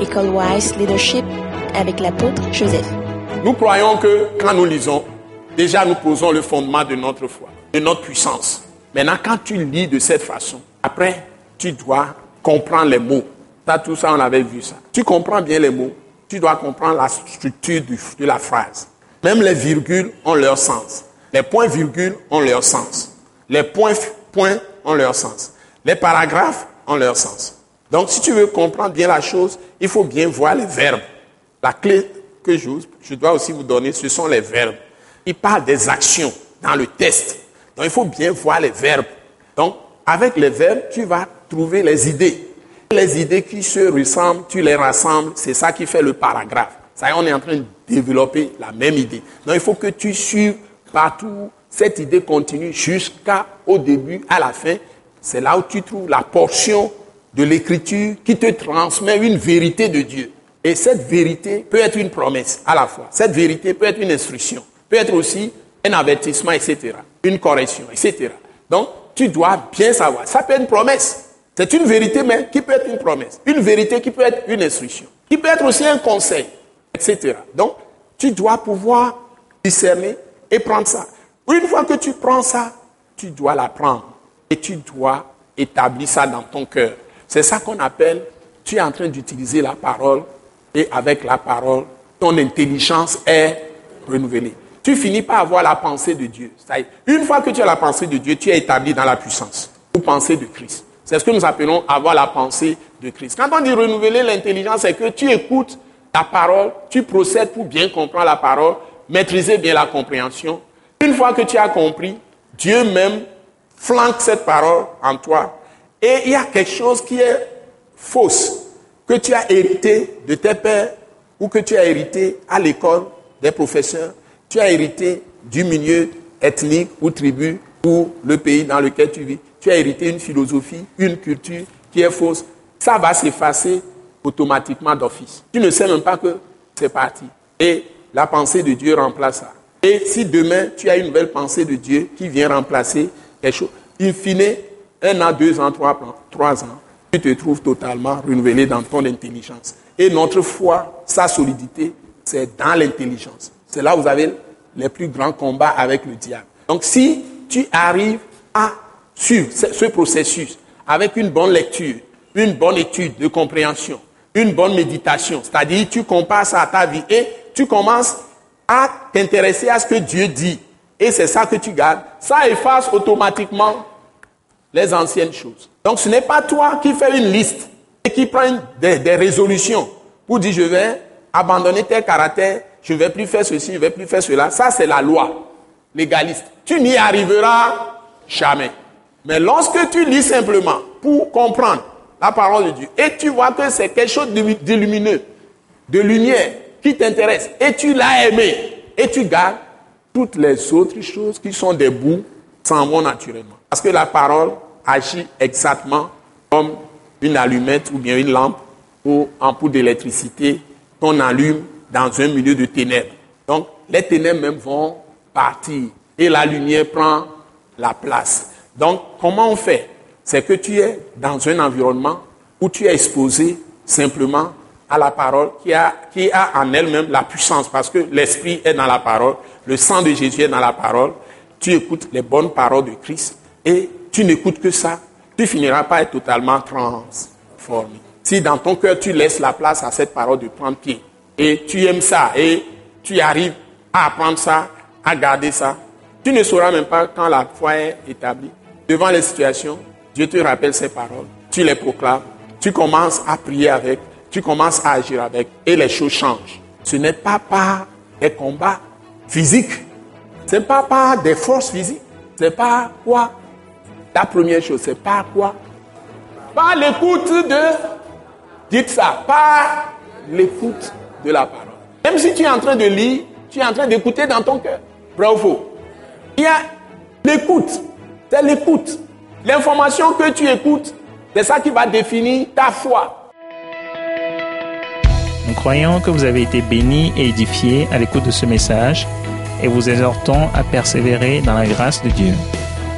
École Wise Leadership avec l'apôtre Joseph. Nous croyons que quand nous lisons, déjà nous posons le fondement de notre foi, de notre puissance. Maintenant, quand tu lis de cette façon, après, tu dois comprendre les mots. Tout ça, on avait vu ça. Tu comprends bien les mots, tu dois comprendre la structure de la phrase. Même les virgules ont leur sens. Les points-virgules ont leur sens. Les points-points ont leur sens. Les paragraphes ont leur sens. Donc, si tu veux comprendre bien la chose, il faut bien voir les verbes. La clé que je, dois aussi vous donner, ce sont les verbes. Il parle des actions dans le test. Donc, il faut bien voir les verbes. Donc, avec les verbes, tu vas trouver les idées. Les idées qui se ressemblent, tu les rassembles, c'est ça qui fait le paragraphe. Ça on est en train de développer la même idée. Donc, il faut que tu suives partout cette idée continue jusqu'au début, à la fin. C'est là où tu trouves la portion de l'écriture qui te transmet une vérité de Dieu. Et cette vérité peut être une promesse à la fois. Cette vérité peut être une instruction, peut être aussi un avertissement, etc. Une correction, etc. Donc, tu dois bien savoir. Ça peut être une promesse. C'est une vérité, mais qui peut être une promesse. Une vérité qui peut être une instruction. Qui peut être aussi un conseil, etc. Donc, tu dois pouvoir discerner et prendre ça. Une fois que tu prends ça, tu dois l'apprendre. Et tu dois établir ça dans ton cœur. C'est ça qu'on appelle, tu es en train d'utiliser la parole et avec la parole, ton intelligence est renouvelée. Tu finis par avoir la pensée de Dieu. Une fois que tu as la pensée de Dieu, tu es établi dans la puissance ou pensée de Christ. C'est ce que nous appelons avoir la pensée de Christ. Quand on dit renouveler l'intelligence, c'est que tu écoutes la parole, tu procèdes pour bien comprendre la parole, maîtriser bien la compréhension. Une fois que tu as compris, Dieu même flanque cette parole en toi. Et il y a quelque chose qui est fausse, que tu as hérité de tes pères ou que tu as hérité à l'école des professeurs, tu as hérité du milieu ethnique ou tribu ou le pays dans lequel tu vis. Tu as hérité une philosophie, une culture qui est fausse. Ça va s'effacer automatiquement d'office. Tu ne sais même pas que c'est parti. Et la pensée de Dieu remplace ça. Et si demain tu as une nouvelle pensée de Dieu qui vient remplacer quelque chose, in fine, un an, deux ans, trois ans, tu te trouves totalement renouvelé dans ton intelligence. Et notre foi, sa solidité, c'est dans l'intelligence. C'est là où vous avez les plus grands combats avec le diable. Donc si tu arrives à suivre ce processus avec une bonne lecture, une bonne étude de compréhension, une bonne méditation, c'est-à-dire tu compares ça à ta vie et tu commences à t'intéresser à ce que Dieu dit, et c'est ça que tu gardes, ça efface automatiquement les anciennes choses. Donc ce n'est pas toi qui fais une liste et qui prends des, résolutions pour dire je vais abandonner tel caractère, je ne vais plus faire ceci, je ne vais plus faire cela. Ça c'est la loi légaliste. Tu n'y arriveras jamais. Mais lorsque tu lis simplement pour comprendre la parole de Dieu et tu vois que c'est quelque chose de lumineux, de lumière qui t'intéresse et tu l'as aimé et tu gardes toutes les autres choses qui sont des bouts s'en vont naturellement. Parce que la parole agit exactement comme une allumette ou bien une lampe ou ampoule d'électricité qu'on allume dans un milieu de ténèbres. Donc les ténèbres même vont partir et la lumière prend la place. Donc comment on fait? C'est que tu es dans un environnement où tu es exposé simplement à la parole qui a, qui a en elle-même la puissance parce que l'esprit est dans la parole, le sang de Jésus est dans la parole. Tu écoutes les bonnes paroles de Christ et tu n'écoutes que ça, tu finiras par être totalement transformé. Si dans ton cœur tu laisses la place à cette parole de prendre pied et tu aimes ça et tu arrives à apprendre ça, à garder ça, tu ne sauras même pas quand la foi est établie. Devant les situations, Dieu te rappelle ces paroles, tu les proclames, tu commences à prier avec, tu commences à agir avec et les choses changent. Ce n'est pas par des combats physiques, ce n'est pas par des forces physiques, c'est pas quoi La première chose, c'est pas quoi? Par l'écoute de, dites ça, par l'écoute de la parole. Même si tu es en train de lire, tu es en train d'écouter dans ton cœur. Bravo. Il y a l'écoute, c'est l'écoute. L'information que tu écoutes, c'est ça qui va définir ta foi. Nous croyons que vous avez été bénis et édifiés à l'écoute de ce message et vous exhortons à persévérer dans la grâce de Dieu.